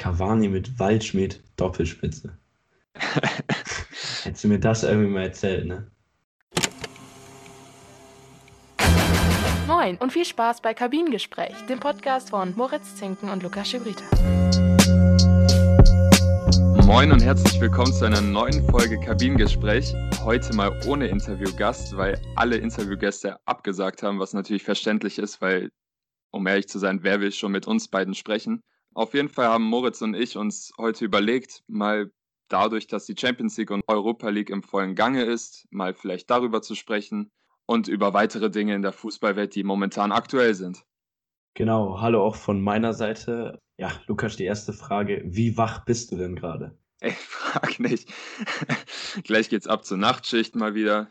Cavani mit Waldschmidt Doppelspitze. Hättest du mir das irgendwie mal erzählt, ne? Moin und viel Spaß bei Kabinengespräch, dem Podcast von Moritz Zinken und Lukas Schibrita. Moin und herzlich willkommen zu einer neuen Folge Kabinengespräch. Heute mal ohne Interviewgast, weil alle Interviewgäste abgesagt haben, was natürlich verständlich ist, weil, um ehrlich zu sein, wer will schon mit uns beiden sprechen? Auf jeden Fall haben Moritz und ich uns heute überlegt, mal dadurch, dass die Champions League und Europa League im vollen Gange ist, mal vielleicht darüber zu sprechen und über weitere Dinge in der Fußballwelt, die momentan aktuell sind. Genau, hallo auch von meiner Seite. Ja, Lukas, die erste Frage, wie wach bist du denn gerade? Ey, frag nicht. Gleich geht's ab zur Nachtschicht mal wieder.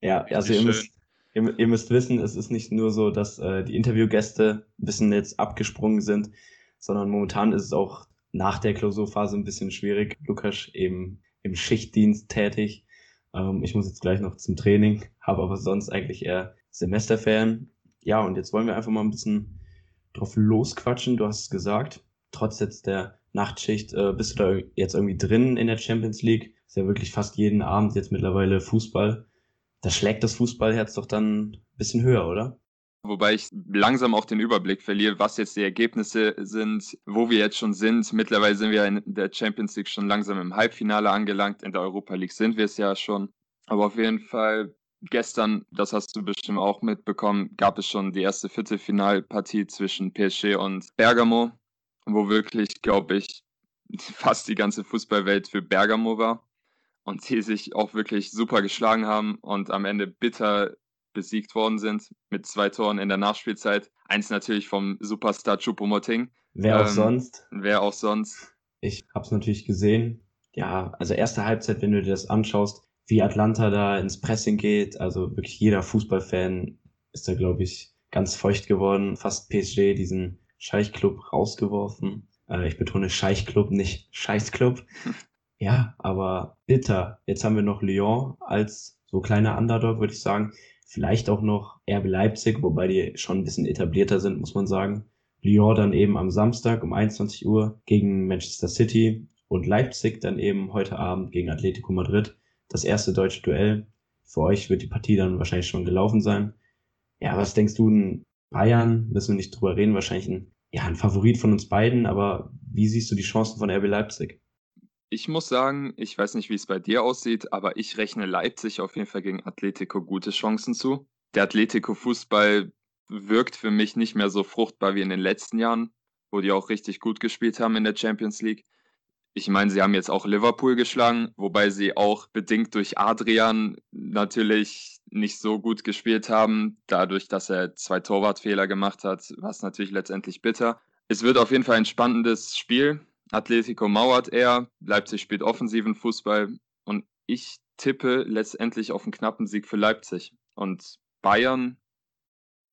Ja, also ihr müsst, ihr, ihr müsst, wissen, es ist nicht nur so, dass äh, die Interviewgäste ein bisschen jetzt abgesprungen sind, sondern momentan ist es auch nach der Klausurphase ein bisschen schwierig. Lukas eben im Schichtdienst tätig. Ähm, ich muss jetzt gleich noch zum Training, habe aber sonst eigentlich eher Semesterferien. Ja, und jetzt wollen wir einfach mal ein bisschen drauf losquatschen. Du hast es gesagt, trotz jetzt der Nachtschicht äh, bist du da jetzt irgendwie drin in der Champions League. Ist ja wirklich fast jeden Abend jetzt mittlerweile Fußball. Da schlägt das Fußballherz doch dann ein bisschen höher, oder? Wobei ich langsam auch den Überblick verliere, was jetzt die Ergebnisse sind, wo wir jetzt schon sind. Mittlerweile sind wir in der Champions League schon langsam im Halbfinale angelangt. In der Europa League sind wir es ja schon. Aber auf jeden Fall, gestern, das hast du bestimmt auch mitbekommen, gab es schon die erste Viertelfinalpartie zwischen PSG und Bergamo, wo wirklich, glaube ich, fast die ganze Fußballwelt für Bergamo war und die sich auch wirklich super geschlagen haben und am Ende bitter besiegt worden sind mit zwei Toren in der Nachspielzeit. Eins natürlich vom Superstar Choupo-Moting. Wer auch ähm, sonst. Wer auch sonst. Ich habe es natürlich gesehen. Ja, also erste Halbzeit, wenn du dir das anschaust, wie Atlanta da ins Pressing geht, also wirklich jeder Fußballfan ist da, glaube ich, ganz feucht geworden. Fast PSG diesen Scheichclub rausgeworfen. Äh, ich betone Scheichclub, nicht Scheißclub. ja, aber bitter. Jetzt haben wir noch Lyon als so kleiner Underdog, würde ich sagen. Vielleicht auch noch RB Leipzig, wobei die schon ein bisschen etablierter sind, muss man sagen. Lyon dann eben am Samstag um 21 Uhr gegen Manchester City und Leipzig dann eben heute Abend gegen Atletico Madrid. Das erste deutsche Duell. Für euch wird die Partie dann wahrscheinlich schon gelaufen sein. Ja, was denkst du, Bayern, müssen wir nicht drüber reden, wahrscheinlich ein, ja, ein Favorit von uns beiden, aber wie siehst du die Chancen von RB Leipzig? Ich muss sagen, ich weiß nicht, wie es bei dir aussieht, aber ich rechne Leipzig auf jeden Fall gegen Atletico gute Chancen zu. Der Atletico-Fußball wirkt für mich nicht mehr so fruchtbar wie in den letzten Jahren, wo die auch richtig gut gespielt haben in der Champions League. Ich meine, sie haben jetzt auch Liverpool geschlagen, wobei sie auch bedingt durch Adrian natürlich nicht so gut gespielt haben, dadurch, dass er zwei Torwartfehler gemacht hat, was natürlich letztendlich bitter. Es wird auf jeden Fall ein spannendes Spiel. Atletico mauert eher, Leipzig spielt offensiven Fußball und ich tippe letztendlich auf einen knappen Sieg für Leipzig. Und Bayern,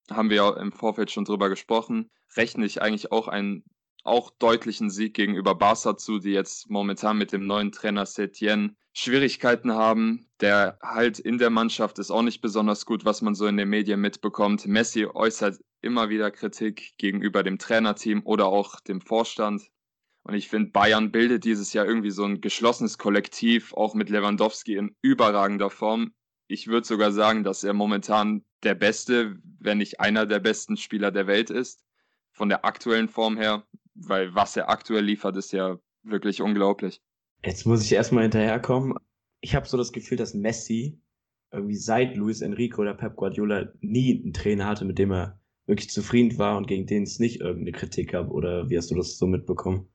haben wir ja im Vorfeld schon drüber gesprochen, rechne ich eigentlich auch einen auch deutlichen Sieg gegenüber Barca zu, die jetzt momentan mit dem neuen Trainer Setien Schwierigkeiten haben. Der halt in der Mannschaft ist auch nicht besonders gut, was man so in den Medien mitbekommt. Messi äußert immer wieder Kritik gegenüber dem Trainerteam oder auch dem Vorstand. Und ich finde, Bayern bildet dieses Jahr irgendwie so ein geschlossenes Kollektiv, auch mit Lewandowski in überragender Form. Ich würde sogar sagen, dass er momentan der beste, wenn nicht einer der besten Spieler der Welt ist. Von der aktuellen Form her, weil was er aktuell liefert, ist ja wirklich unglaublich. Jetzt muss ich erstmal hinterherkommen. Ich habe so das Gefühl, dass Messi irgendwie seit Luis Enrique oder Pep Guardiola nie einen Trainer hatte, mit dem er wirklich zufrieden war und gegen den es nicht irgendeine Kritik gab. Oder wie hast du das so mitbekommen?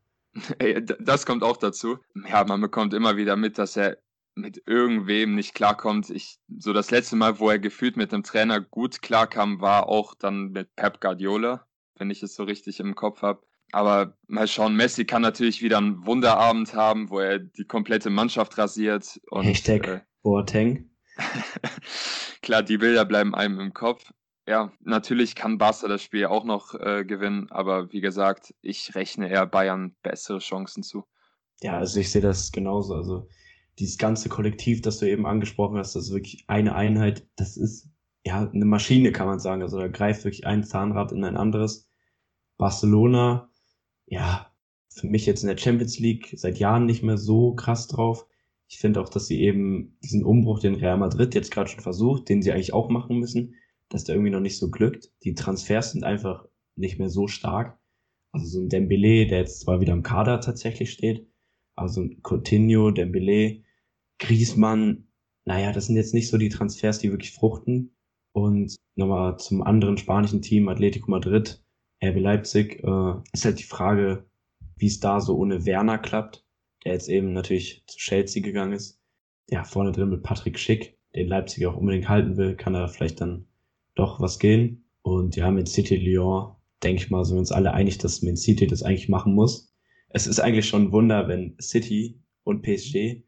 Ey, das kommt auch dazu. Ja, man bekommt immer wieder mit, dass er mit irgendwem nicht klarkommt. Ich, so das letzte Mal, wo er gefühlt mit dem Trainer gut klarkam, war auch dann mit Pep Guardiola, wenn ich es so richtig im Kopf habe. Aber mal schauen, Messi kann natürlich wieder einen Wunderabend haben, wo er die komplette Mannschaft rasiert. Und, Hashtag äh, Boateng. Klar, die Bilder bleiben einem im Kopf. Ja, natürlich kann Barca das Spiel auch noch äh, gewinnen, aber wie gesagt, ich rechne eher Bayern bessere Chancen zu. Ja, also ich sehe das genauso. Also dieses ganze Kollektiv, das du eben angesprochen hast, das ist wirklich eine Einheit. Das ist ja eine Maschine, kann man sagen. Also da greift wirklich ein Zahnrad in ein anderes. Barcelona, ja, für mich jetzt in der Champions League seit Jahren nicht mehr so krass drauf. Ich finde auch, dass sie eben diesen Umbruch, den Real Madrid jetzt gerade schon versucht, den sie eigentlich auch machen müssen, dass der irgendwie noch nicht so glückt. Die Transfers sind einfach nicht mehr so stark. Also so ein Dembele, der jetzt zwar wieder im Kader tatsächlich steht, aber so ein Coutinho, Dembele, Griezmann, naja, das sind jetzt nicht so die Transfers, die wirklich fruchten. Und nochmal zum anderen spanischen Team, Atletico Madrid, RB Leipzig, äh, ist halt die Frage, wie es da so ohne Werner klappt, der jetzt eben natürlich zu Chelsea gegangen ist. Ja, vorne drin mit Patrick Schick, den Leipzig auch unbedingt halten will, kann da vielleicht dann doch was gehen. Und ja, mit City Lyon, denke ich mal, sind wir uns alle einig, dass Man City das eigentlich machen muss. Es ist eigentlich schon ein Wunder, wenn City und PSG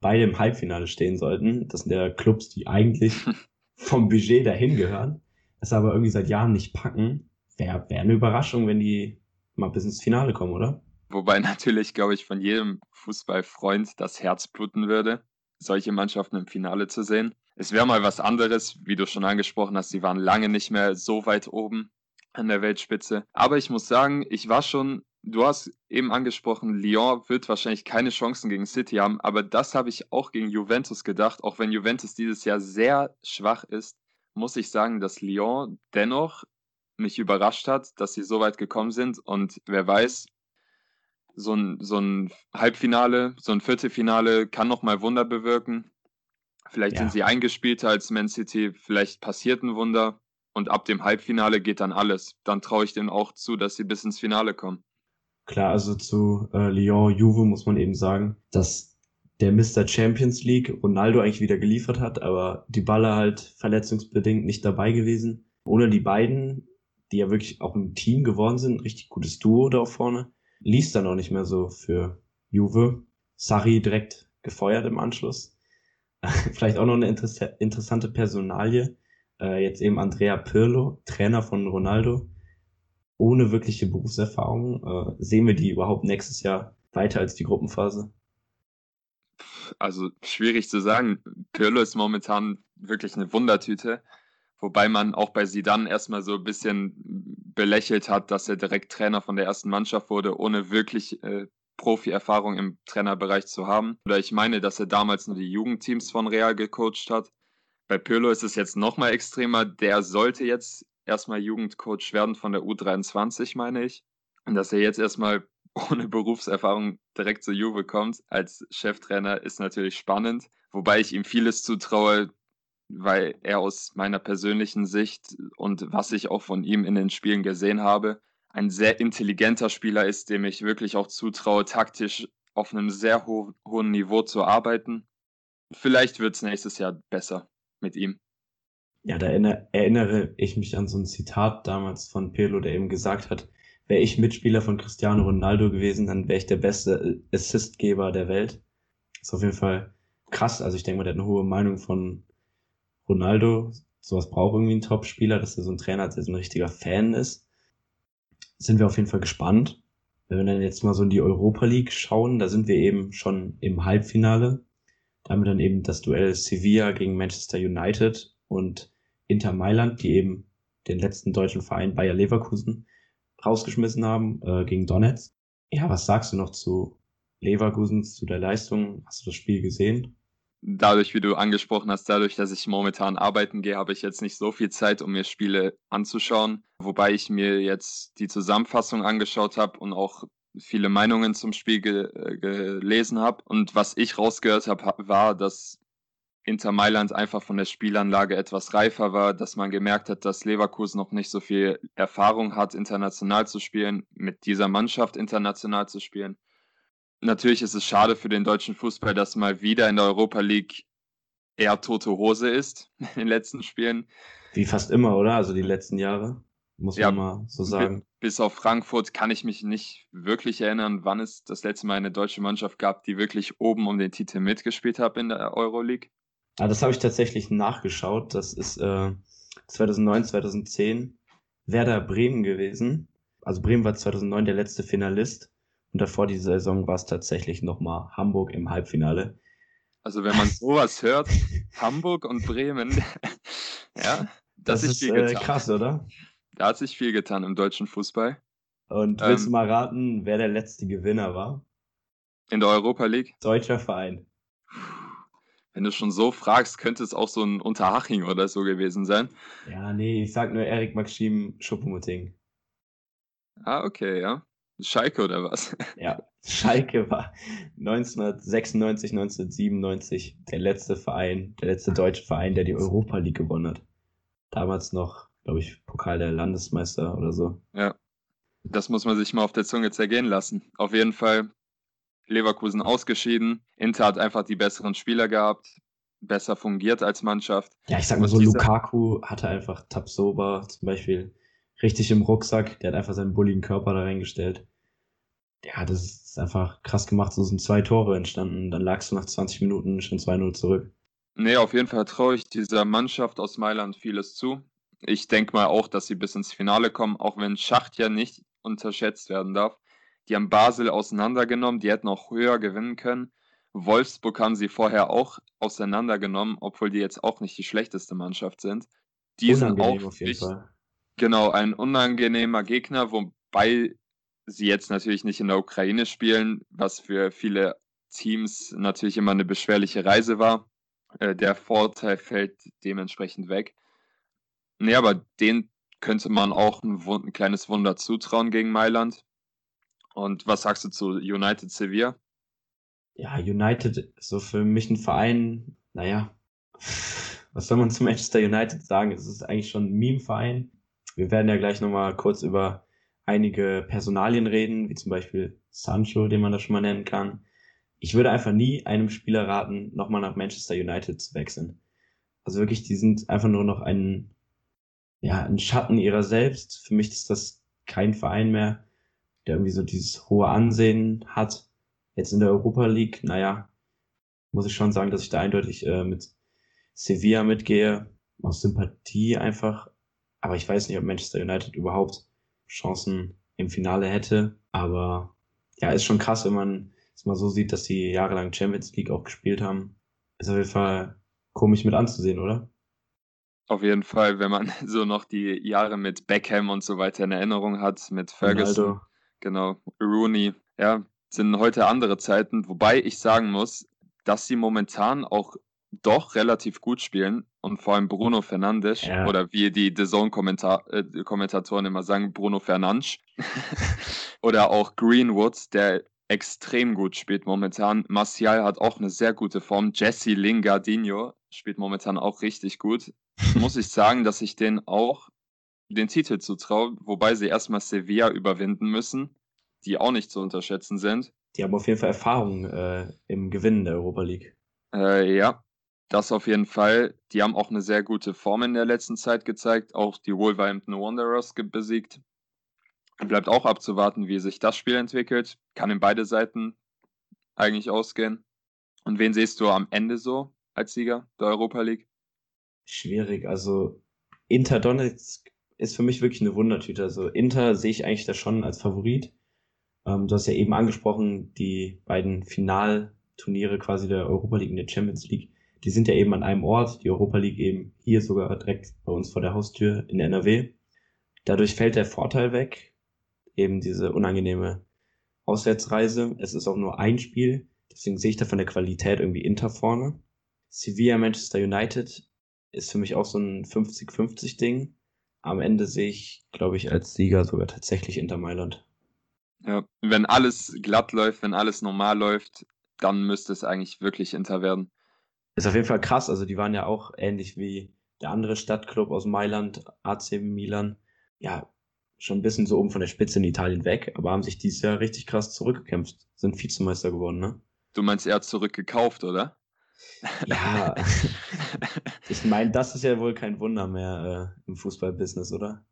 beide im Halbfinale stehen sollten. Das sind ja Clubs, die eigentlich vom Budget dahin gehören, es aber irgendwie seit Jahren nicht packen. Wäre wär eine Überraschung, wenn die mal bis ins Finale kommen, oder? Wobei natürlich, glaube ich, von jedem Fußballfreund das Herz bluten würde, solche Mannschaften im Finale zu sehen. Es wäre mal was anderes, wie du schon angesprochen hast, sie waren lange nicht mehr so weit oben an der Weltspitze. Aber ich muss sagen, ich war schon, du hast eben angesprochen, Lyon wird wahrscheinlich keine Chancen gegen City haben, aber das habe ich auch gegen Juventus gedacht. Auch wenn Juventus dieses Jahr sehr schwach ist, muss ich sagen, dass Lyon dennoch mich überrascht hat, dass sie so weit gekommen sind. Und wer weiß, so ein, so ein Halbfinale, so ein Viertelfinale kann nochmal Wunder bewirken. Vielleicht ja. sind sie eingespielter als Man City, vielleicht passiert ein Wunder und ab dem Halbfinale geht dann alles. Dann traue ich denen auch zu, dass sie bis ins Finale kommen. Klar, also zu äh, Lyon, Juve muss man eben sagen, dass der Mr. Champions League Ronaldo eigentlich wieder geliefert hat, aber die Balle halt verletzungsbedingt nicht dabei gewesen. Ohne die beiden, die ja wirklich auch ein Team geworden sind, richtig gutes Duo da vorne, lief dann auch nicht mehr so für Juve. Sarri direkt gefeuert im Anschluss. Vielleicht auch noch eine inter interessante Personalie. Äh, jetzt eben Andrea Pirlo, Trainer von Ronaldo. Ohne wirkliche Berufserfahrung. Äh, sehen wir die überhaupt nächstes Jahr weiter als die Gruppenphase? Also schwierig zu sagen. Pirlo ist momentan wirklich eine Wundertüte. Wobei man auch bei Sidan erstmal so ein bisschen belächelt hat, dass er direkt Trainer von der ersten Mannschaft wurde, ohne wirklich äh, Profi-Erfahrung im Trainerbereich zu haben. Oder ich meine, dass er damals nur die Jugendteams von Real gecoacht hat. Bei Pirlo ist es jetzt nochmal extremer. Der sollte jetzt erstmal Jugendcoach werden von der U23, meine ich. Und dass er jetzt erstmal ohne Berufserfahrung direkt zur Juve kommt als Cheftrainer, ist natürlich spannend. Wobei ich ihm vieles zutraue, weil er aus meiner persönlichen Sicht und was ich auch von ihm in den Spielen gesehen habe, ein sehr intelligenter Spieler ist, dem ich wirklich auch zutraue, taktisch auf einem sehr ho hohen Niveau zu arbeiten. Vielleicht wird es nächstes Jahr besser mit ihm. Ja, da erinnere ich mich an so ein Zitat damals von Pirlo, der eben gesagt hat, wäre ich Mitspieler von Cristiano Ronaldo gewesen, dann wäre ich der beste Assistgeber der Welt. Ist auf jeden Fall krass. Also ich denke mal, der hat eine hohe Meinung von Ronaldo. Sowas braucht irgendwie ein Top-Spieler, dass er so ein Trainer hat, der so ein richtiger Fan ist sind wir auf jeden Fall gespannt. Wenn wir dann jetzt mal so in die Europa League schauen, da sind wir eben schon im Halbfinale. Da haben wir dann eben das Duell Sevilla gegen Manchester United und Inter Mailand, die eben den letzten deutschen Verein Bayer Leverkusen rausgeschmissen haben äh, gegen Donetsk. Ja, was sagst du noch zu Leverkusen, zu der Leistung? Hast du das Spiel gesehen? Dadurch, wie du angesprochen hast, dadurch, dass ich momentan arbeiten gehe, habe ich jetzt nicht so viel Zeit, um mir Spiele anzuschauen. Wobei ich mir jetzt die Zusammenfassung angeschaut habe und auch viele Meinungen zum Spiel ge äh, gelesen habe. Und was ich rausgehört habe, war, dass Inter Mailand einfach von der Spielanlage etwas reifer war, dass man gemerkt hat, dass Leverkusen noch nicht so viel Erfahrung hat, international zu spielen, mit dieser Mannschaft international zu spielen natürlich ist es schade für den deutschen Fußball, dass mal wieder in der Europa League eher tote Hose ist in den letzten Spielen. Wie fast immer, oder? Also die letzten Jahre, muss ja, man mal so sagen. Bis auf Frankfurt kann ich mich nicht wirklich erinnern, wann es das letzte Mal eine deutsche Mannschaft gab, die wirklich oben um den Titel mitgespielt hat in der Euroleague. Ah, das habe ich tatsächlich nachgeschaut. Das ist äh, 2009, 2010 Werder Bremen gewesen. Also Bremen war 2009 der letzte Finalist und davor die Saison war es tatsächlich nochmal Hamburg im Halbfinale. Also wenn man sowas hört, Hamburg und Bremen, ja, das, das ist äh, krass, oder? Da hat sich viel getan im deutschen Fußball. Und Ähm. willst du mal raten, wer der letzte Gewinner war? In der Europa League? Deutscher Verein. Wenn du schon so fragst, könnte es auch so ein Unterhaching oder so gewesen sein. Ja, nee, ich sag nur Erik Maxim Schuppemuting. Ah, okay, ja. Schalke oder was? Ja, Schalke war 1996, 1997 der letzte Verein, der letzte deutsche Verein, der die Europa League gewonnen hat. Damals noch, glaube ich, Pokal der Landesmeister oder so. Das muss man sich mal auf der Zunge zergehen lassen. Auf jeden Fall Leverkusen ausgeschieden. Inter hat einfach die besseren Spieler gehabt, besser fungiert als Mannschaft. Ja, ich sag mal so, Lukaku hatte einfach Tabsoba zum Beispiel richtig im Rucksack. Der hat einfach seinen bulligen Körper da reingestellt. Ja, das ist einfach krass gemacht. So sind zwei Tore entstanden. Dann lagst du nach 20 Minuten schon 2-0 zurück. Nee, auf jeden Fall traue ich dieser Mannschaft aus Mailand vieles zu. Ich denke mal auch, dass sie bis ins Finale kommen, auch wenn Schacht ja nicht unterschätzt werden darf. Die haben Basel auseinandergenommen, die hätten auch höher gewinnen können. Wolfsburg haben sie vorher auch auseinandergenommen, obwohl die jetzt auch nicht die schlechteste Mannschaft sind. Die sind Unangenehm auch auf jeden nicht- Fall. Genau, ein unangenehmer Gegner, wobei sie jetzt natürlich nicht in der Ukraine spielen, was für viele Teams natürlich immer eine beschwerliche Reise war. Äh, der Vorteil fällt dementsprechend weg. Nee, aber den könnte man auch ein, ein kleines Wunder zutrauen gegen Mailand. Und was sagst du zu United Sevilla? Ja, United ist so für mich ein Verein, naja, was soll man zu Manchester United sagen? Es ist eigentlich schon ein Meme-Verein. Wir werden ja gleich nochmal kurz über einige Personalien reden, wie zum Beispiel Sancho, den man da schon mal nennen kann. Ich würde einfach nie einem Spieler raten, nochmal nach Manchester United zu wechseln. Also wirklich, die sind einfach nur noch ein, ja, ein Schatten ihrer selbst. Für mich ist das kein Verein mehr, der irgendwie so dieses hohe Ansehen hat. Jetzt in der Europa League, naja, muss ich schon sagen, dass ich da eindeutig äh, mit Sevilla mitgehe, aus Sympathie einfach. Aber ich weiß nicht, ob Manchester United überhaupt Chancen im Finale hätte. Aber ja, ist schon krass, wenn man es mal so sieht, dass sie jahrelang Champions League auch gespielt haben. Ist auf jeden Fall komisch mit anzusehen, oder? Auf jeden Fall, wenn man so noch die Jahre mit Beckham und so weiter in Erinnerung hat, mit Ferguson. Ronaldo. Genau, Rooney, ja, sind heute andere Zeiten, wobei ich sagen muss, dass sie momentan auch doch relativ gut spielen und vor allem Bruno Fernandes Ja. oder wie die The Zone -Kommentar äh, Kommentatoren immer sagen, Bruno Fernandes oder auch Greenwood, der extrem gut spielt momentan. Martial hat auch eine sehr gute Form. Jesse Lingardinho spielt momentan auch richtig gut. Muss ich sagen, dass ich den auch den Titel zutraue, wobei sie erstmal Sevilla überwinden müssen, die auch nicht zu unterschätzen sind. Die haben auf jeden Fall Erfahrung äh, im Gewinnen der Europa League. Äh, ja, das auf jeden Fall. Die haben auch eine sehr gute Form in der letzten Zeit gezeigt, auch die Wolverhampton Wanderers besiegt. Bleibt auch abzuwarten, wie sich das Spiel entwickelt. Kann in beide Seiten eigentlich ausgehen. Und wen siehst du am Ende so als Sieger der Europa League? Schwierig. Also Inter Donetsk ist für mich wirklich eine Wundertüte. Also Inter sehe ich eigentlich da schon als Favorit. Ähm, du hast ja eben angesprochen, die beiden Finalturniere quasi der Europa League und der Champions League. Die sind ja eben an einem Ort. Die Europa League eben hier sogar direkt bei uns vor der Haustür in NRW. Dadurch fällt der Vorteil weg. Eben diese unangenehme Auswärtsreise. Es ist auch nur ein Spiel. Deswegen sehe ich da von der Qualität irgendwie Inter vorne. Sevilla, Manchester United ist für mich auch so ein 50-50 Ding. Am Ende sehe ich, glaube ich, als Sieger sogar tatsächlich Inter Mailand. Ja, wenn alles glatt läuft, wenn alles normal läuft, dann müsste es eigentlich wirklich Inter werden. Ist auf jeden Fall krass. Also die waren ja auch ähnlich wie der andere Stadtclub aus Mailand, AC Milan. Ja, schon ein bisschen so oben von der Spitze in Italien weg, aber haben sich dieses Jahr richtig krass zurückgekämpft. Sind Vizemeister geworden, ne? Du meinst, er hat zurückgekauft, oder? Ja, ich meine, das ist ja wohl kein Wunder mehr äh, im Fußballbusiness, oder?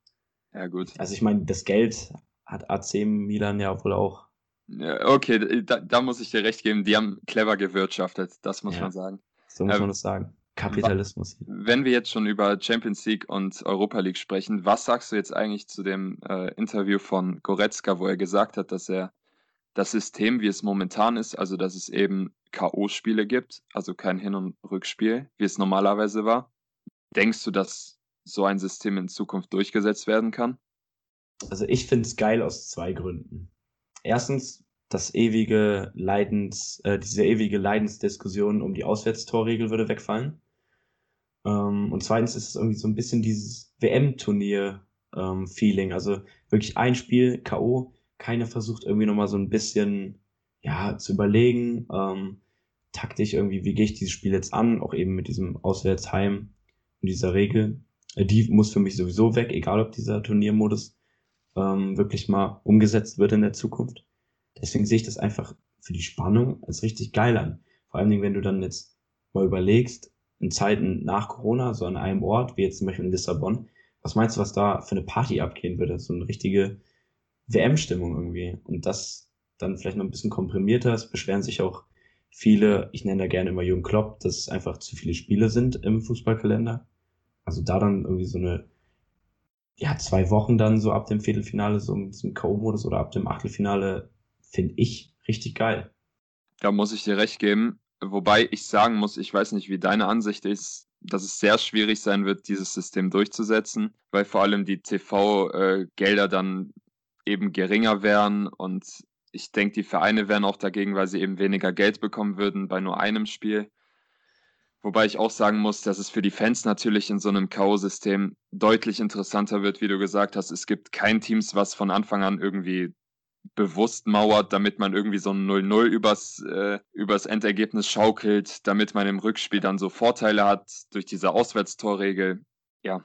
Ja, gut. Also ich meine, das Geld hat AC Milan ja wohl auch. Ja, okay, da, da muss ich dir recht geben. Die haben clever gewirtschaftet, das muss Ja. man sagen. So muss Ähm, man das sagen. Kapitalismus. Wenn wir jetzt schon über Champions League und Europa League sprechen, was sagst du jetzt eigentlich zu dem äh, Interview von Goretzka, wo er gesagt hat, dass er das System, wie es momentan ist, also dass es eben K.O.-Spiele gibt, also kein Hin- und Rückspiel, wie es normalerweise war, denkst du, dass so ein System in Zukunft durchgesetzt werden kann? Also ich finde es geil aus zwei Gründen. Erstens, das ewige Leidens, äh, diese ewige Leidensdiskussion um die Auswärtstorregel würde wegfallen. Ähm, und zweitens ist es irgendwie so ein bisschen dieses WM-Turnier-Feeling. Ähm, also wirklich ein Spiel, K.O., keiner versucht irgendwie nochmal so ein bisschen ja, zu überlegen, ähm, taktisch irgendwie, wie gehe ich dieses Spiel jetzt an, auch eben mit diesem Auswärtsheim und dieser Regel. Äh, die muss für mich sowieso weg, egal ob dieser Turniermodus ähm, wirklich mal umgesetzt wird in der Zukunft. Deswegen sehe ich das einfach für die Spannung als richtig geil an. Vor allen Dingen, wenn du dann jetzt mal überlegst, in Zeiten nach Corona, so an einem Ort, wie jetzt zum Beispiel in Lissabon, was meinst du, was da für eine Party abgehen würde? So eine richtige WM-Stimmung irgendwie. Und das dann vielleicht noch ein bisschen komprimierter. Es beschweren sich auch viele, ich nenne da gerne immer Jürgen Klopp, dass es einfach zu viele Spiele sind im Fußballkalender. Also da dann irgendwie so eine, ja, zwei Wochen dann so ab dem Viertelfinale, so mit K.O.-Modus oder ab dem Achtelfinale, finde ich richtig geil. Da muss ich dir recht geben. Wobei ich sagen muss, ich weiß nicht, wie deine Ansicht ist, dass es sehr schwierig sein wird, dieses System durchzusetzen, weil vor allem die TV-Gelder dann eben geringer wären und ich denke, die Vereine wären auch dagegen, weil sie eben weniger Geld bekommen würden bei nur einem Spiel. Wobei ich auch sagen muss, dass es für die Fans natürlich in so einem K.O.-System deutlich interessanter wird, wie du gesagt hast. Es gibt kein Teams, was von Anfang an irgendwie bewusst mauert, damit man irgendwie so ein 0-0 übers, äh, übers Endergebnis schaukelt, damit man im Rückspiel dann so Vorteile hat durch diese Auswärtstorregel. Ja,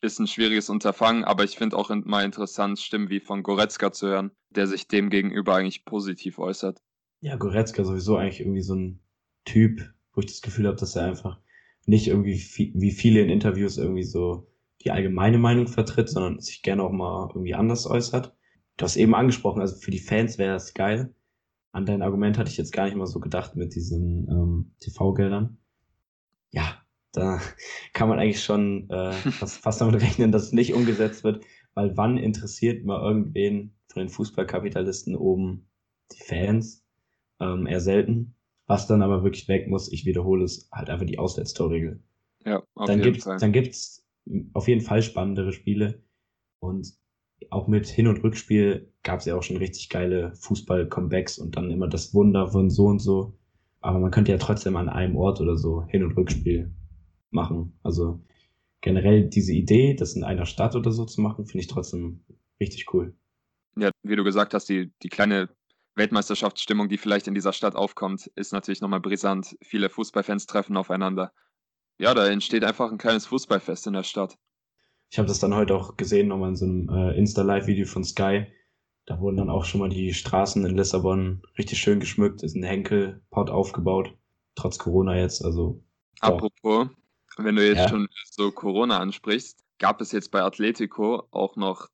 ist ein schwieriges Unterfangen, aber ich finde auch mal interessant, Stimmen wie von Goretzka zu hören, der sich dem gegenüber eigentlich positiv äußert. Ja, Goretzka sowieso eigentlich irgendwie so ein Typ, wo ich das Gefühl habe, dass er einfach nicht irgendwie wie viele in Interviews irgendwie so die allgemeine Meinung vertritt, sondern sich gerne auch mal irgendwie anders äußert. Du hast eben angesprochen, also für die Fans wäre das geil. An dein Argument hatte ich jetzt gar nicht mal so gedacht mit diesen ähm, TV-Geldern. Ja, da kann man eigentlich schon äh, fast, fast damit rechnen, dass es nicht umgesetzt wird, weil wann interessiert mal irgendwen von den Fußballkapitalisten oben die Fans? Ähm, eher selten. Was dann aber wirklich weg muss, ich wiederhole es, halt einfach die Auswärtstorregel. Ja, auf dann jeden gibt's, Fall. Dann gibt's auf jeden Fall spannendere Spiele und auch mit Hin- und Rückspiel gab es ja auch schon richtig geile Fußball-Comebacks und dann immer das Wunder von so und so. Aber man könnte ja trotzdem an einem Ort oder so Hin- und Rückspiel machen. Also generell diese Idee, das in einer Stadt oder so zu machen, finde ich trotzdem richtig cool. Ja, wie du gesagt hast, die, die kleine Weltmeisterschaftsstimmung, die vielleicht in dieser Stadt aufkommt, ist natürlich nochmal brisant. Viele Fußballfans treffen aufeinander. Ja, da entsteht einfach ein kleines Fußballfest in der Stadt. Ich habe das dann heute auch gesehen, nochmal in so einem äh, Insta-Live-Video von Sky. Da wurden dann auch schon mal die Straßen in Lissabon richtig schön geschmückt, ist ein Henkelpot aufgebaut, trotz Corona jetzt. Also Apropos, wenn du jetzt Ja. schon so Corona ansprichst, gab es jetzt bei Atletico auch noch,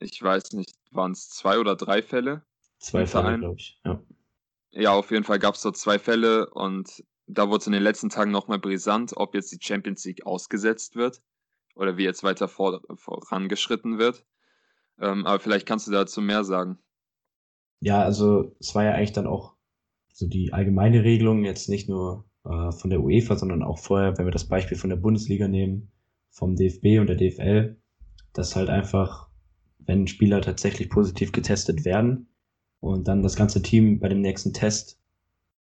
ich weiß nicht, waren es zwei oder drei Fälle? zwei Fälle, glaube ich. Ja. Ja, auf jeden Fall gab es so zwei Fälle und da wurde es in den letzten Tagen nochmal brisant, ob jetzt die Champions League ausgesetzt wird oder wie jetzt weiter vor, vorangeschritten wird. Ähm, aber vielleicht kannst du dazu mehr sagen. ja, also es war ja eigentlich dann auch so die allgemeine Regelung, jetzt nicht nur äh, von der UEFA, sondern auch vorher, wenn wir das Beispiel von der Bundesliga nehmen, vom DFB und der DFL, dass halt einfach, wenn Spieler tatsächlich positiv getestet werden und dann das ganze Team bei dem nächsten Test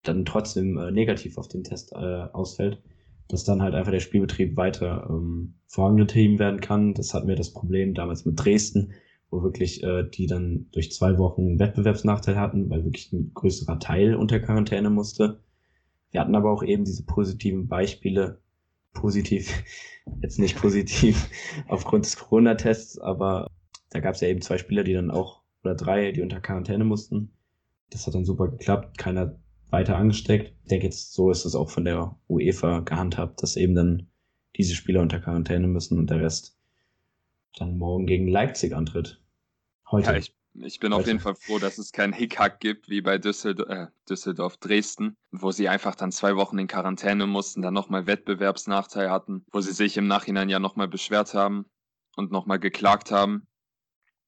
dann trotzdem äh, negativ auf den Test äh, ausfällt, dass dann halt einfach der Spielbetrieb weiter ähm, vorangetrieben werden kann. Das hatten wir das Problem damals mit Dresden, wo wirklich äh, die dann durch zwei Wochen einen Wettbewerbsnachteil hatten, weil wirklich ein größerer Teil unter Quarantäne musste. Wir hatten aber auch eben diese positiven Beispiele, positiv, jetzt nicht positiv aufgrund des Corona-Tests, aber da gab es ja eben zwei Spieler, die dann auch, oder drei, die unter Quarantäne mussten. Das hat dann super geklappt, keiner weiter angesteckt. Ich denke jetzt, so ist es auch von der UEFA gehandhabt, dass eben dann diese Spieler unter Quarantäne müssen und der Rest dann morgen gegen Leipzig antritt. Heute. Ja, ich, ich bin auf Heute. jeden Fall froh, dass es keinen Hickhack gibt wie bei Düsseldorf, äh, Düsseldorf Dresden, wo sie einfach dann zwei Wochen in Quarantäne mussten, dann nochmal Wettbewerbsnachteil hatten, wo sie sich im Nachhinein ja nochmal beschwert haben und nochmal geklagt haben,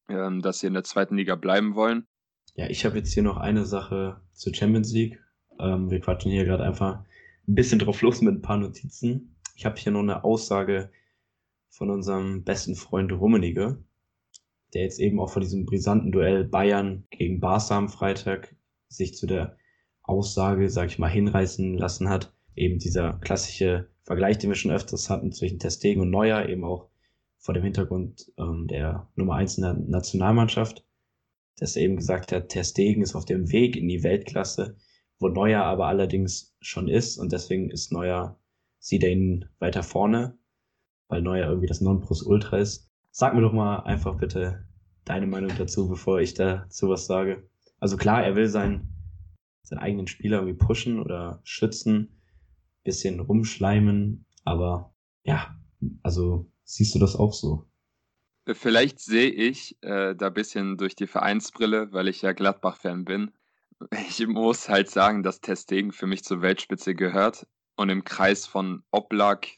ähm, dass sie in der zweiten Liga bleiben wollen. Ja, ich habe jetzt hier noch eine Sache zur Champions League. Ähm, wir quatschen hier gerade einfach ein bisschen drauf los mit ein paar Notizen. Ich habe hier noch eine Aussage von unserem besten Freund Rummenigge. der jetzt eben auch vor diesem brisanten Duell Bayern gegen Barca am Freitag sich zu der Aussage, sag ich mal, hinreißen lassen hat. Eben dieser klassische Vergleich, den wir schon öfters hatten zwischen Testegen und Neuer, eben auch vor dem Hintergrund ähm, der Nummer 1 in der Nationalmannschaft, dass er eben gesagt hat, Testegen ist auf dem Weg in die Weltklasse, wo Neuer aber allerdings schon ist und deswegen ist Neuer, sieht er ihn weiter vorne, weil Neuer irgendwie das Nonplusultra ist. Sag mir doch mal einfach bitte deine Meinung dazu, bevor ich dazu was sage. Also klar, er will seinen, seinen eigenen Spieler irgendwie pushen oder schützen, bisschen rumschleimen, aber ja, also siehst du das auch so? Vielleicht sehe ich äh, da bisschen durch die Vereinsbrille, weil ich ja Gladbach-Fan bin. Ich muss halt sagen, dass Testegen für mich zur Weltspitze gehört und im Kreis von Oblak,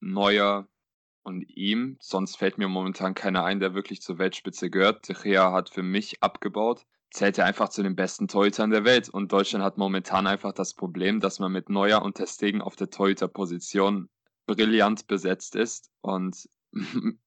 Neuer, und ihm. Sonst fällt mir momentan keiner ein, der wirklich zur Weltspitze gehört. De Gea hat für mich abgebaut. Zählt er einfach zu den besten Torhütern der Welt. Und Deutschland hat momentan einfach das Problem, dass man mit Neuer und Testegen auf der Torhüterposition brillant besetzt ist. Und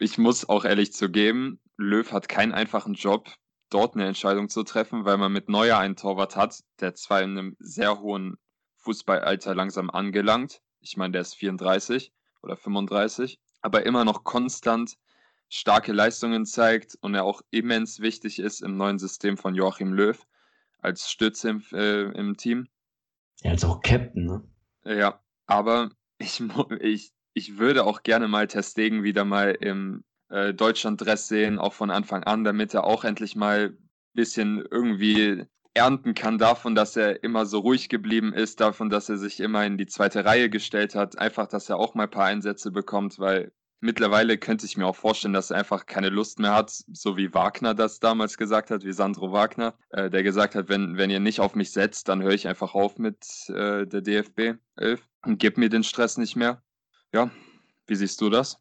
ich muss auch ehrlich zugeben, Löw hat keinen einfachen Job, dort eine Entscheidung zu treffen, weil man mit Neuer einen Torwart hat, der zwar in einem sehr hohen Fußballalter langsam angelangt. Ich meine, der ist 34 oder 35, aber immer noch konstant starke Leistungen zeigt und er auch immens wichtig ist im neuen System von Joachim Löw als Stütze im, äh, im Team. Ja, als auch Captain, ne? Ja, aber ich, ich, ich würde auch gerne mal Testegen wieder mal im äh, Deutschland-Dress sehen, auch von Anfang an, damit er auch endlich mal ein bisschen irgendwie ernten kann davon, dass er immer so ruhig geblieben ist, davon, dass er sich immer in die zweite Reihe gestellt hat, einfach, dass er auch mal ein paar Einsätze bekommt, weil mittlerweile könnte ich mir auch vorstellen, dass er einfach keine Lust mehr hat, so wie Wagner das damals gesagt hat, wie Sandro Wagner, äh, der gesagt hat, wenn, wenn ihr nicht auf mich setzt, dann höre ich einfach auf mit äh, der DFB 11 und gib mir den Stress nicht mehr. Ja, wie siehst du das?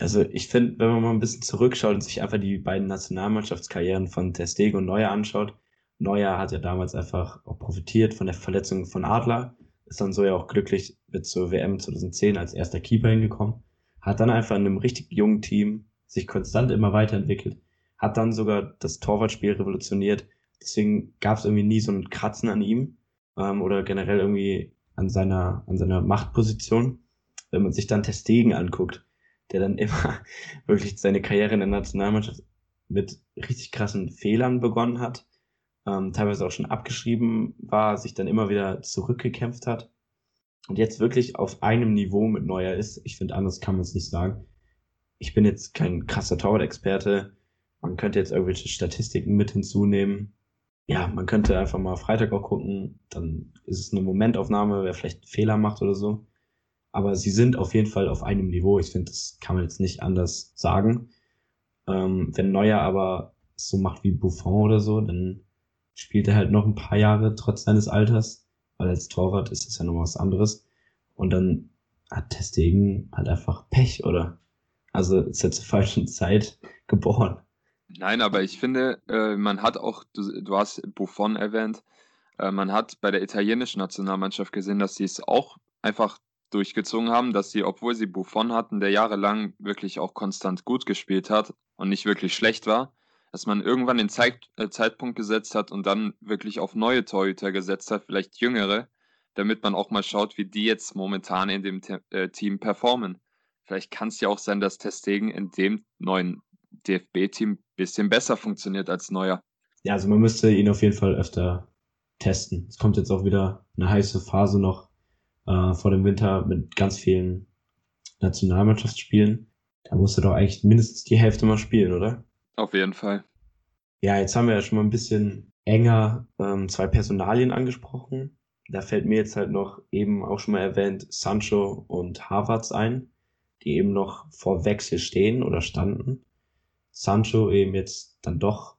Also ich finde, wenn man mal ein bisschen zurückschaut und sich einfach die beiden Nationalmannschaftskarrieren von Testego und Neuer anschaut, Neuer hat ja damals einfach auch profitiert von der Verletzung von Adler, ist dann so ja auch glücklich mit zur WM 2010 als erster Keeper hingekommen, hat dann einfach in einem richtig jungen Team sich konstant immer weiterentwickelt, hat dann sogar das Torwartspiel revolutioniert. Deswegen gab es irgendwie nie so ein Kratzen an ihm ähm, oder generell irgendwie an seiner, an seiner Machtposition. Wenn man sich dann Testegen anguckt, der dann immer wirklich seine Karriere in der Nationalmannschaft mit richtig krassen Fehlern begonnen hat, ähm, teilweise auch schon abgeschrieben war, sich dann immer wieder zurückgekämpft hat und jetzt wirklich auf einem Niveau mit Neuer ist. Ich finde, anders kann man es nicht sagen. Ich bin jetzt kein krasser Torwart-Experte. Man könnte jetzt irgendwelche Statistiken mit hinzunehmen. Ja, man könnte einfach mal Freitag auch gucken. Dann ist es eine Momentaufnahme, wer vielleicht Fehler macht oder so. Aber sie sind auf jeden Fall auf einem Niveau. Ich finde, das kann man jetzt nicht anders sagen. Ähm, wenn Neuer aber so macht wie Buffon oder so, dann spielt er halt noch ein paar Jahre trotz seines Alters, weil als Torwart ist das ja noch was anderes. Und dann hat Testegen halt einfach Pech, oder? Also ist er zur falschen Zeit geboren. Nein, aber ich finde, äh, man hat auch, du, hast Buffon erwähnt, äh, man hat bei der italienischen Nationalmannschaft gesehen, dass sie es auch einfach durchgezogen haben, dass sie, obwohl sie Buffon hatten, der jahrelang wirklich auch konstant gut gespielt hat und nicht wirklich schlecht war, dass man irgendwann den Zeit, äh, Zeitpunkt gesetzt hat und dann wirklich auf neue Torhüter gesetzt hat, vielleicht jüngere, damit man auch mal schaut, wie die jetzt momentan in dem Te äh, Team performen. Vielleicht kann es ja auch sein, dass Testegen in dem neuen DFB-Team ein bisschen besser funktioniert als neuer. Ja, also man müsste ihn auf jeden Fall öfter testen. Es kommt jetzt auch wieder eine heiße Phase noch äh, vor dem Winter mit ganz vielen Nationalmannschaftsspielen. Da musst du doch eigentlich mindestens die Hälfte mal spielen, oder? Auf jeden Fall. Ja, jetzt haben wir ja schon mal ein bisschen enger ähm, zwei Personalien angesprochen. Da fällt mir jetzt halt noch eben auch schon mal erwähnt Sancho und Havertz ein, die eben noch vor Wechsel stehen oder standen. Sancho eben jetzt dann doch,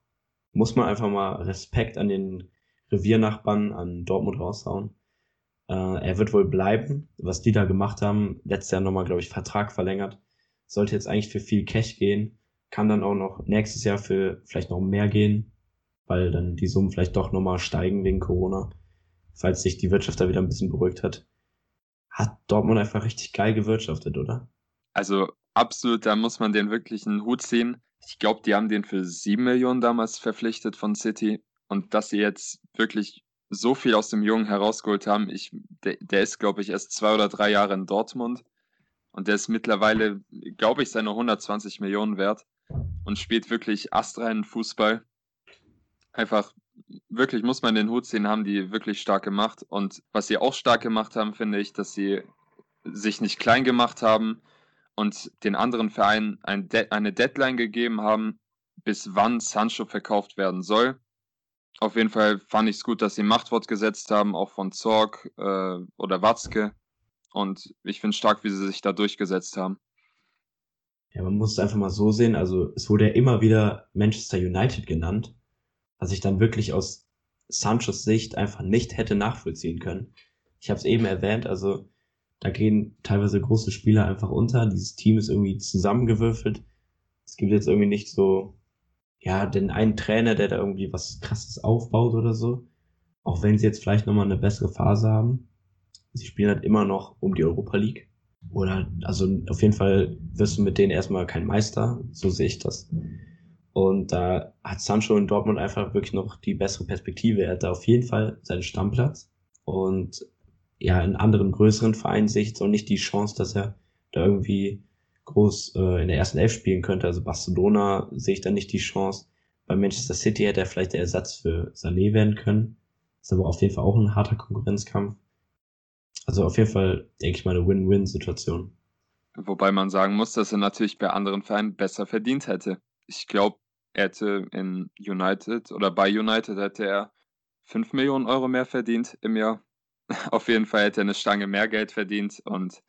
muss man einfach mal Respekt an den Reviernachbarn an Dortmund raushauen. Äh, er wird wohl bleiben. Was die da gemacht haben, letztes Jahr nochmal, glaube ich, Vertrag verlängert. Sollte jetzt eigentlich für viel Cash gehen kann dann auch noch nächstes Jahr für vielleicht noch mehr gehen, weil dann die Summen vielleicht doch nochmal steigen wegen Corona, falls sich die Wirtschaft da wieder ein bisschen beruhigt hat. Hat Dortmund einfach richtig geil gewirtschaftet, oder? Also absolut, da muss man den wirklich einen Hut ziehen. Ich glaube, die haben den für 7 Millionen damals verpflichtet von City. Und dass sie jetzt wirklich so viel aus dem Jungen herausgeholt haben, ich, der, der ist, glaube ich, erst zwei oder drei Jahre in Dortmund. Und der ist mittlerweile, glaube ich, seine 120 Millionen wert und spielt wirklich astreinen Fußball. Einfach, wirklich muss man den Hut sehen, haben die wirklich stark gemacht. Und was sie auch stark gemacht haben, finde ich, dass sie sich nicht klein gemacht haben und den anderen Vereinen eine Deadline gegeben haben, bis wann Sancho verkauft werden soll. Auf jeden Fall fand ich es gut, dass sie Machtwort gesetzt haben, auch von Zorg äh, oder Watzke. Und ich finde stark, wie sie sich da durchgesetzt haben. Ja, man muss es einfach mal so sehen. Also es wurde ja immer wieder Manchester United genannt, was ich dann wirklich aus Sanchos Sicht einfach nicht hätte nachvollziehen können. Ich habe es eben erwähnt, also da gehen teilweise große Spieler einfach unter. Dieses Team ist irgendwie zusammengewürfelt. Es gibt jetzt irgendwie nicht so, ja, den einen Trainer, der da irgendwie was krasses aufbaut oder so. Auch wenn sie jetzt vielleicht nochmal eine bessere Phase haben. Sie spielen halt immer noch um die Europa League. Oder, also auf jeden Fall wirst du mit denen erstmal kein Meister. So sehe ich das. Und da hat Sancho in Dortmund einfach wirklich noch die bessere Perspektive. Er hat da auf jeden Fall seinen Stammplatz. Und ja, in anderen größeren Vereinen sehe ich jetzt auch nicht die Chance, dass er da irgendwie groß äh, in der ersten Elf spielen könnte. Also Barcelona sehe ich da nicht die Chance. Bei Manchester City hätte er vielleicht der Ersatz für Sané werden können. Ist aber auf jeden Fall auch ein harter Konkurrenzkampf. Also auf jeden Fall, denke ich mal, eine Win-Win-Situation. Wobei man sagen muss, dass er natürlich bei anderen Vereinen besser verdient hätte. Ich glaube, er hätte in United oder bei United hätte er 5 Millionen Euro mehr verdient im Jahr. Auf jeden Fall hätte er eine Stange mehr Geld verdient und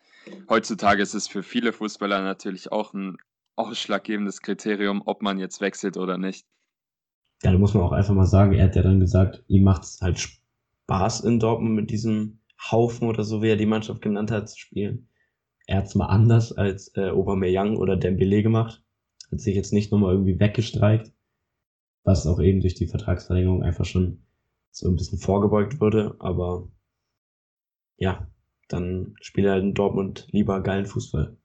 heutzutage ist es für viele Fußballer natürlich auch ein ausschlaggebendes Kriterium, ob man jetzt wechselt oder nicht. Ja, da muss man auch einfach mal sagen, er hat ja dann gesagt, ihm macht es halt Spaß in Dortmund mit diesem Haufen oder so, wie er die Mannschaft genannt hat, zu spielen. Er hat es mal anders als äh, Aubameyang oder Dembele gemacht. Hat sich jetzt nicht nochmal irgendwie weggestreikt, was auch eben durch die Vertragsverlängerung einfach schon so ein bisschen vorgebeugt wurde, aber ja, dann spielt er halt in Dortmund lieber geilen Fußball.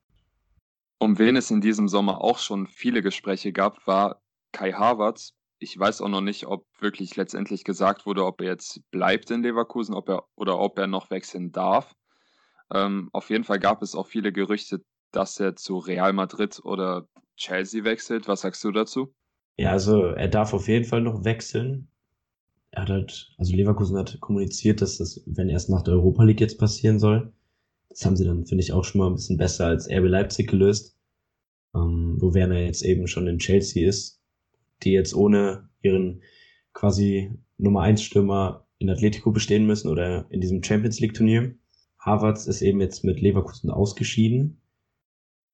Um wen es in diesem Sommer auch schon viele Gespräche gab, war Kai Havertz. Ich weiß auch noch nicht, ob wirklich letztendlich gesagt wurde, ob er jetzt bleibt in Leverkusen ob er, oder ob er noch wechseln darf. Ähm, auf jeden Fall gab es auch viele Gerüchte, dass er zu Real Madrid oder Chelsea wechselt. Was sagst du dazu? Ja, also er darf auf jeden Fall noch wechseln er hat halt, also Leverkusen hat kommuniziert, dass das, wenn erst nach der Europa League jetzt passieren soll, das haben sie dann, finde ich, auch schon mal ein bisschen besser als RB Leipzig gelöst, ähm, wo Werner jetzt eben schon in Chelsea ist, die jetzt ohne ihren quasi Nummer 1 Stürmer in Atletico bestehen müssen oder in diesem Champions League Turnier. Harvards ist eben jetzt mit Leverkusen ausgeschieden.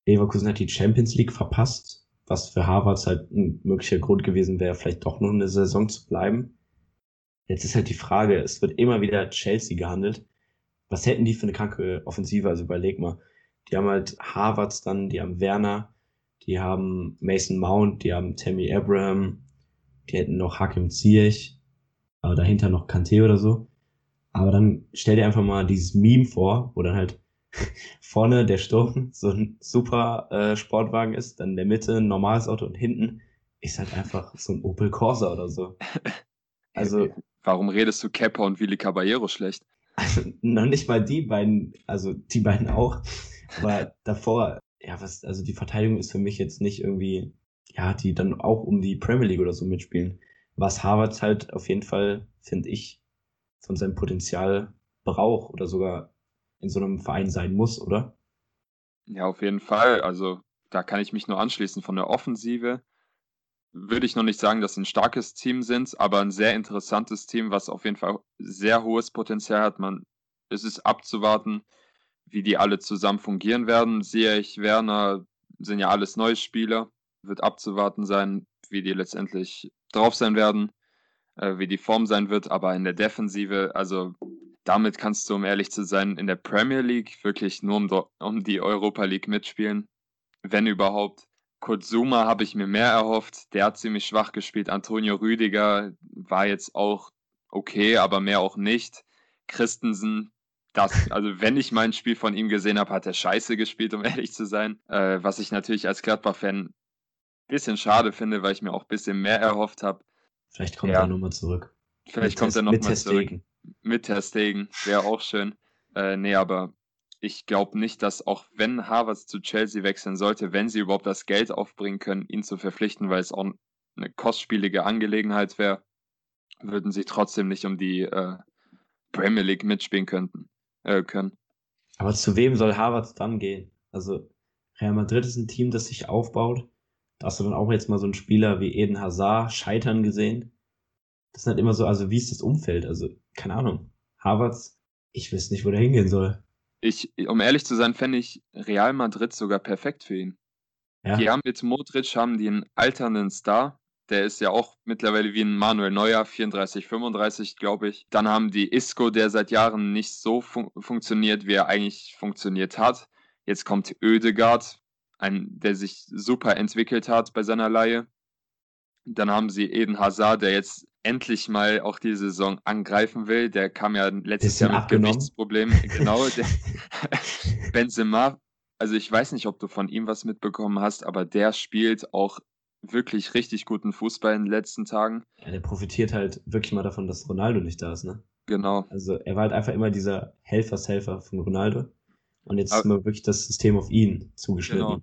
Leverkusen hat die Champions League verpasst, was für Harvards halt ein möglicher Grund gewesen wäre, vielleicht doch noch eine Saison zu bleiben. Jetzt ist halt die Frage, es wird immer wieder Chelsea gehandelt. Was hätten die für eine kranke Offensive? Also überleg mal. Die haben halt Harvards dann, die haben Werner, die haben Mason Mount, die haben Tammy Abraham, die hätten noch Hakim Ziyech, aber dahinter noch Kante oder so. Aber dann stell dir einfach mal dieses Meme vor, wo dann halt vorne der Sturm so ein super äh, Sportwagen ist, dann in der Mitte ein normales Auto und hinten ist halt einfach so ein Opel Corsa oder so. Also Warum redest du Kepper und Willi Caballero schlecht? Also, noch nicht mal die beiden, also die beiden auch, aber davor, ja, was, also die Verteidigung ist für mich jetzt nicht irgendwie, ja, die dann auch um die Premier League oder so mitspielen. Was Harvard halt auf jeden Fall, finde ich, von seinem Potenzial braucht oder sogar in so einem Verein sein muss, oder? Ja, auf jeden Fall. Also da kann ich mich nur anschließen. Von der Offensive würde ich noch nicht sagen, dass sie ein starkes Team sind, aber ein sehr interessantes Team, was auf jeden Fall sehr hohes Potenzial hat. Man, es ist abzuwarten, wie die alle zusammen fungieren werden. Sehe ich, Werner sind ja alles neue Spieler. Wird abzuwarten sein, wie die letztendlich drauf sein werden, äh, wie die Form sein wird. Aber in der Defensive, also damit kannst du, um ehrlich zu sein, in der Premier League wirklich nur um, um die Europa League mitspielen. Wenn überhaupt. Kurt Zuma habe ich mir mehr erhofft. Der hat ziemlich schwach gespielt. Antonio Rüdiger war jetzt auch okay, aber mehr auch nicht. Christensen, das, also wenn ich mein Spiel von ihm gesehen habe, hat er scheiße gespielt, um ehrlich zu sein. Äh, was ich natürlich als Gladbach-Fan bisschen schade finde, weil ich mir auch ein bisschen mehr erhofft habe. Vielleicht kommt ja. er nochmal zurück. Vielleicht mit kommt er nochmal zurück. Mit Terstegen, wäre auch schön. Äh, nee, aber ich glaube nicht, dass auch wenn Harvard zu Chelsea wechseln sollte, wenn sie überhaupt das Geld aufbringen können, ihn zu verpflichten, weil es auch eine kostspielige Angelegenheit wäre, würden sie trotzdem nicht um die äh, Premier League mitspielen könnten, äh, können. Aber zu wem soll Harvard dann gehen? Also Real Madrid ist ein Team, das sich aufbaut. Da hast du dann auch jetzt mal so einen Spieler wie Eden Hazard scheitern gesehen. Das ist halt immer so, also wie ist das Umfeld? Also, keine Ahnung. Harvards, ich weiß nicht, wo der hingehen soll. Ich, um ehrlich zu sein, fände ich Real Madrid sogar perfekt für ihn. Ja. Die haben mit Modric haben die einen alternden Star. Der ist ja auch mittlerweile wie ein Manuel Neuer, 34, 35, glaube ich. Dann haben die Isco, der seit Jahren nicht so fun funktioniert, wie er eigentlich funktioniert hat. Jetzt kommt Oedegaard, ein, der sich super entwickelt hat bei seiner Leihe. Dann haben sie Eden Hazard, der jetzt endlich mal auch die Saison angreifen will. Der kam ja letztes Jahr mit. Gewichtsproblemen. Genau. Der, Benzema, also ich weiß nicht, ob du von ihm was mitbekommen hast, aber der spielt auch wirklich richtig guten Fußball in den letzten Tagen. Ja, der profitiert halt wirklich mal davon, dass Ronaldo nicht da ist, ne? Genau. Also er war halt einfach immer dieser Helfershelfer von Ronaldo. Und jetzt aber, ist mal wirklich das System auf ihn zugeschnitten. Genau.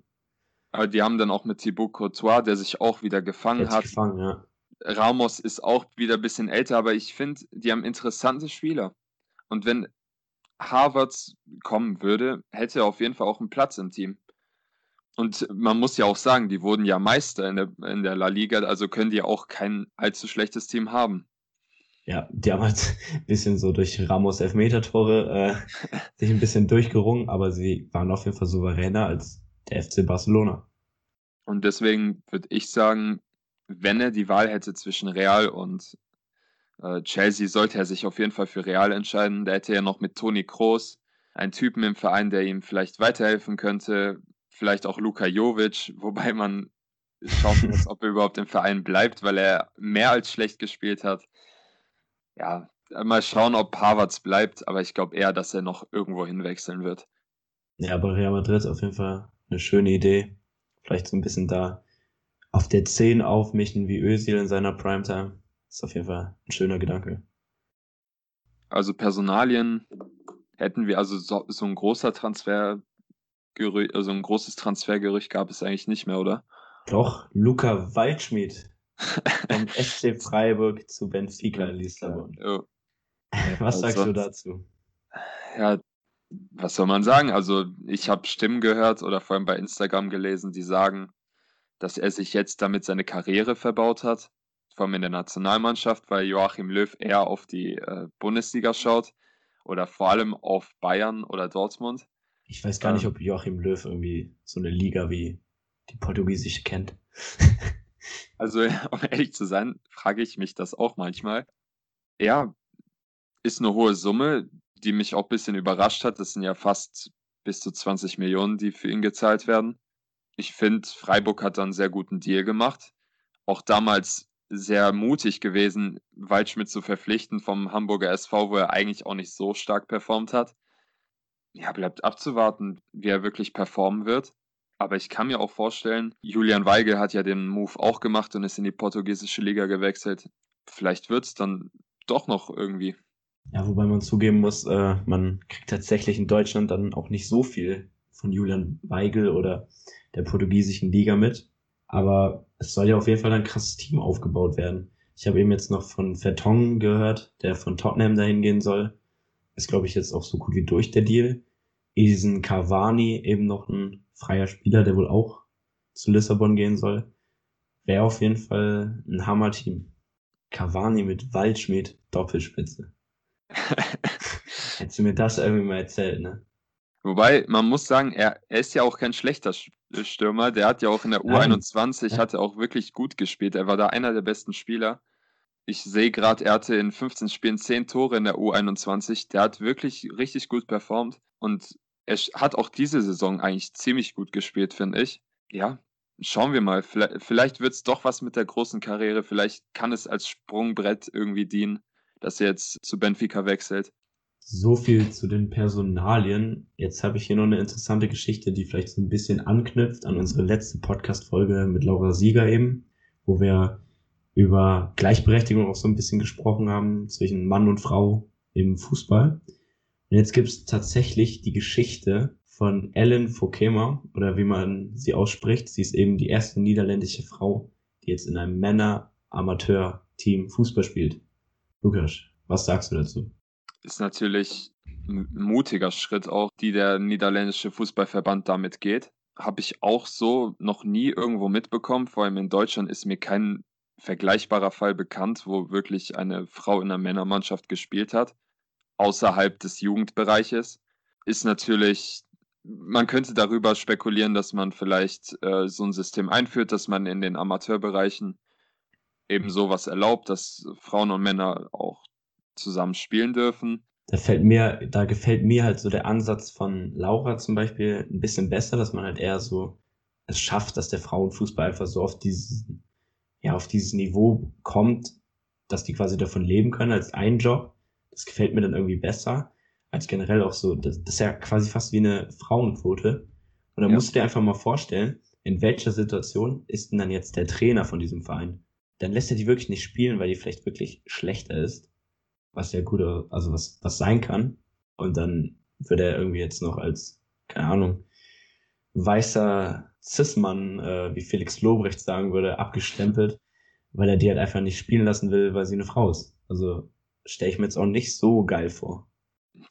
Aber die haben dann auch mit Thibaut Courtois, der sich auch wieder gefangen hat. Gefangen, ja. Ramos ist auch wieder ein bisschen älter, aber ich finde, die haben interessante Spieler. Und wenn Harvard kommen würde, hätte er auf jeden Fall auch einen Platz im Team. Und man muss ja auch sagen, die wurden ja Meister in der, in der La Liga, also können die auch kein allzu schlechtes Team haben. Ja, die haben halt ein bisschen so durch Ramos Elfmeter-Tore äh, sich ein bisschen durchgerungen, aber sie waren auf jeden Fall souveräner als der FC Barcelona. Und deswegen würde ich sagen, wenn er die Wahl hätte zwischen Real und äh, Chelsea, sollte er sich auf jeden Fall für Real entscheiden. Da hätte er noch mit Toni Kroos einen Typen im Verein, der ihm vielleicht weiterhelfen könnte. Vielleicht auch Luka Jovic, wobei man schauen muss, ob er überhaupt im Verein bleibt, weil er mehr als schlecht gespielt hat. Ja, mal schauen, ob Havertz bleibt, aber ich glaube eher, dass er noch irgendwo hinwechseln wird. Ja, aber Real Madrid ist auf jeden Fall eine schöne Idee. Vielleicht so ein bisschen da auf der 10 aufmischen wie Özil in seiner Primetime. Ist auf jeden Fall ein schöner Gedanke. Also Personalien hätten wir, also so, so ein großer Transfer, also ein großes Transfergerücht gab es eigentlich nicht mehr, oder? Doch, Luca Waldschmidt vom FC Freiburg zu Benfica Lissabon. Ja. Was sagst also, du dazu? Ja, was soll man sagen? Also ich habe Stimmen gehört oder vor allem bei Instagram gelesen, die sagen, dass er sich jetzt damit seine Karriere verbaut hat, vor allem in der Nationalmannschaft, weil Joachim Löw eher auf die äh, Bundesliga schaut oder vor allem auf Bayern oder Dortmund. Ich weiß gar ähm, nicht, ob Joachim Löw irgendwie so eine Liga wie die portugiesische kennt. also, um ehrlich zu sein, frage ich mich das auch manchmal. Ja, ist eine hohe Summe, die mich auch ein bisschen überrascht hat. Das sind ja fast bis zu 20 Millionen, die für ihn gezahlt werden ich finde, Freiburg hat da einen sehr guten Deal gemacht. Auch damals sehr mutig gewesen, Waldschmidt zu verpflichten vom Hamburger SV, wo er eigentlich auch nicht so stark performt hat. Ja, bleibt abzuwarten, wie er wirklich performen wird. Aber ich kann mir auch vorstellen, Julian Weigel hat ja den Move auch gemacht und ist in die portugiesische Liga gewechselt. Vielleicht wird es dann doch noch irgendwie. Ja, wobei man zugeben muss, äh, man kriegt tatsächlich in Deutschland dann auch nicht so viel von Julian Weigel oder der portugiesischen Liga mit. Aber es soll ja auf jeden Fall ein krasses Team aufgebaut werden. Ich habe eben jetzt noch von Vertong gehört, der von Tottenham dahin gehen soll. Ist, glaube ich, jetzt auch so gut wie durch der Deal. Isen Cavani, eben noch ein freier Spieler, der wohl auch zu Lissabon gehen soll. Wäre auf jeden Fall ein Hammer-Team. Cavani mit Waldschmidt, Doppelspitze. Hättest du mir das irgendwie mal erzählt, ne? Wobei, man muss sagen, er, er ist ja auch kein schlechter Stürmer. Der hat ja auch in der U21 ja. hat er auch wirklich gut gespielt. Er war da einer der besten Spieler. Ich sehe gerade, er hatte in 15 Spielen 10 Tore in der U21. Der hat wirklich richtig gut performt und er hat auch diese Saison eigentlich ziemlich gut gespielt, finde ich. Ja, schauen wir mal. Vielleicht, vielleicht wird es doch was mit der großen Karriere. Vielleicht kann es als Sprungbrett irgendwie dienen, dass er jetzt zu Benfica wechselt. So viel zu den Personalien. Jetzt habe ich hier noch eine interessante Geschichte, die vielleicht so ein bisschen anknüpft an unsere letzte Podcast-Folge mit Laura Sieger eben, wo wir über Gleichberechtigung auch so ein bisschen gesprochen haben zwischen Mann und Frau im Fußball. Und jetzt gibt es tatsächlich die Geschichte von Ellen Fokema oder wie man sie ausspricht. Sie ist eben die erste niederländische Frau, die jetzt in einem Männer-Amateur-Team Fußball spielt. Lukas, was sagst du dazu? Ist natürlich ein mutiger Schritt auch, die der niederländische Fußballverband damit geht. Habe ich auch so noch nie irgendwo mitbekommen. Vor allem in Deutschland ist mir kein vergleichbarer Fall bekannt, wo wirklich eine Frau in einer Männermannschaft gespielt hat, außerhalb des Jugendbereiches. Ist natürlich, man könnte darüber spekulieren, dass man vielleicht äh, so ein System einführt, dass man in den Amateurbereichen eben sowas erlaubt, dass Frauen und Männer auch zusammen spielen dürfen. Da fällt mir, da gefällt mir halt so der Ansatz von Laura zum Beispiel ein bisschen besser, dass man halt eher so es schafft, dass der Frauenfußball einfach so auf dieses, ja, auf dieses Niveau kommt, dass die quasi davon leben können als ein Job. Das gefällt mir dann irgendwie besser als generell auch so. Das, das ist ja quasi fast wie eine Frauenquote. Und da ja. musst du dir einfach mal vorstellen, in welcher Situation ist denn dann jetzt der Trainer von diesem Verein? Dann lässt er die wirklich nicht spielen, weil die vielleicht wirklich schlechter ist was ja gut, also was, was sein kann. Und dann wird er irgendwie jetzt noch als, keine Ahnung, weißer Cis-Mann, äh, wie Felix Lobrecht sagen würde, abgestempelt, weil er die halt einfach nicht spielen lassen will, weil sie eine Frau ist. Also stelle ich mir jetzt auch nicht so geil vor.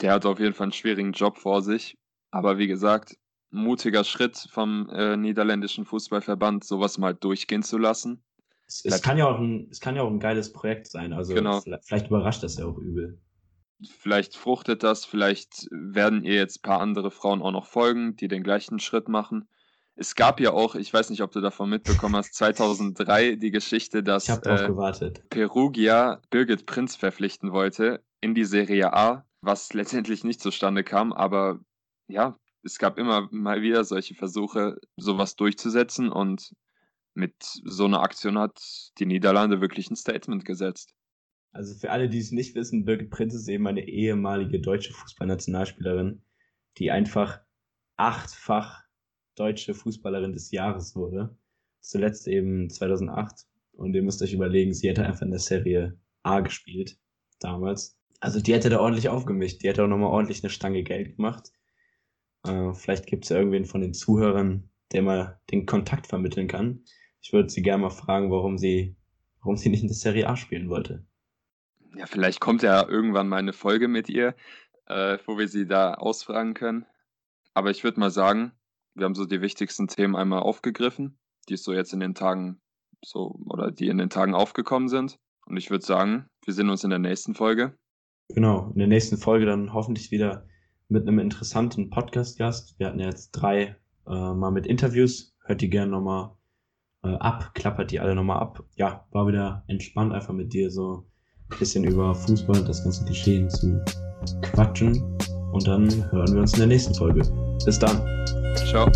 Der hat auf jeden Fall einen schwierigen Job vor sich. Aber wie gesagt, mutiger Schritt vom äh, niederländischen Fußballverband, sowas mal durchgehen zu lassen. Es, es, kann ja auch ein, es kann ja auch ein geiles Projekt sein. Also genau. vielleicht überrascht das ja auch übel. Vielleicht fruchtet das, vielleicht werden ihr jetzt ein paar andere Frauen auch noch folgen, die den gleichen Schritt machen. Es gab ja auch, ich weiß nicht, ob du davon mitbekommen hast, 2003 die Geschichte, dass äh, Perugia Birgit Prinz verpflichten wollte in die Serie A, was letztendlich nicht zustande kam. Aber ja, es gab immer mal wieder solche Versuche, sowas durchzusetzen und mit so einer Aktion hat die Niederlande wirklich ein Statement gesetzt. Also für alle, die es nicht wissen, Birgit Prinz ist eben eine ehemalige deutsche Fußballnationalspielerin, die einfach achtfach deutsche Fußballerin des Jahres wurde. Zuletzt eben 2008. Und ihr müsst euch überlegen, sie hätte einfach in der Serie A gespielt damals. Also die hätte da ordentlich aufgemischt. Die hätte auch nochmal ordentlich eine Stange Geld gemacht. Äh, vielleicht gibt es ja irgendwen von den Zuhörern, der mal den Kontakt vermitteln kann. Ich würde sie gerne mal fragen, warum sie, warum sie nicht in der Serie A spielen wollte. Ja, vielleicht kommt ja irgendwann mal eine Folge mit ihr, äh, wo wir sie da ausfragen können. Aber ich würde mal sagen, wir haben so die wichtigsten Themen einmal aufgegriffen, die so jetzt in den Tagen so oder die in den Tagen aufgekommen sind. Und ich würde sagen, wir sehen uns in der nächsten Folge. Genau, in der nächsten Folge dann hoffentlich wieder mit einem interessanten Podcast-Gast. Wir hatten ja jetzt drei äh, mal mit Interviews. Hört die gerne nochmal äh, ab, klappert die alle nochmal ab. Ja, war wieder entspannt, einfach mit dir so ein bisschen über Fußball und das ganze Geschehen zu quatschen. Und dann hören wir uns in der nächsten Folge. Bis dann. Ciao.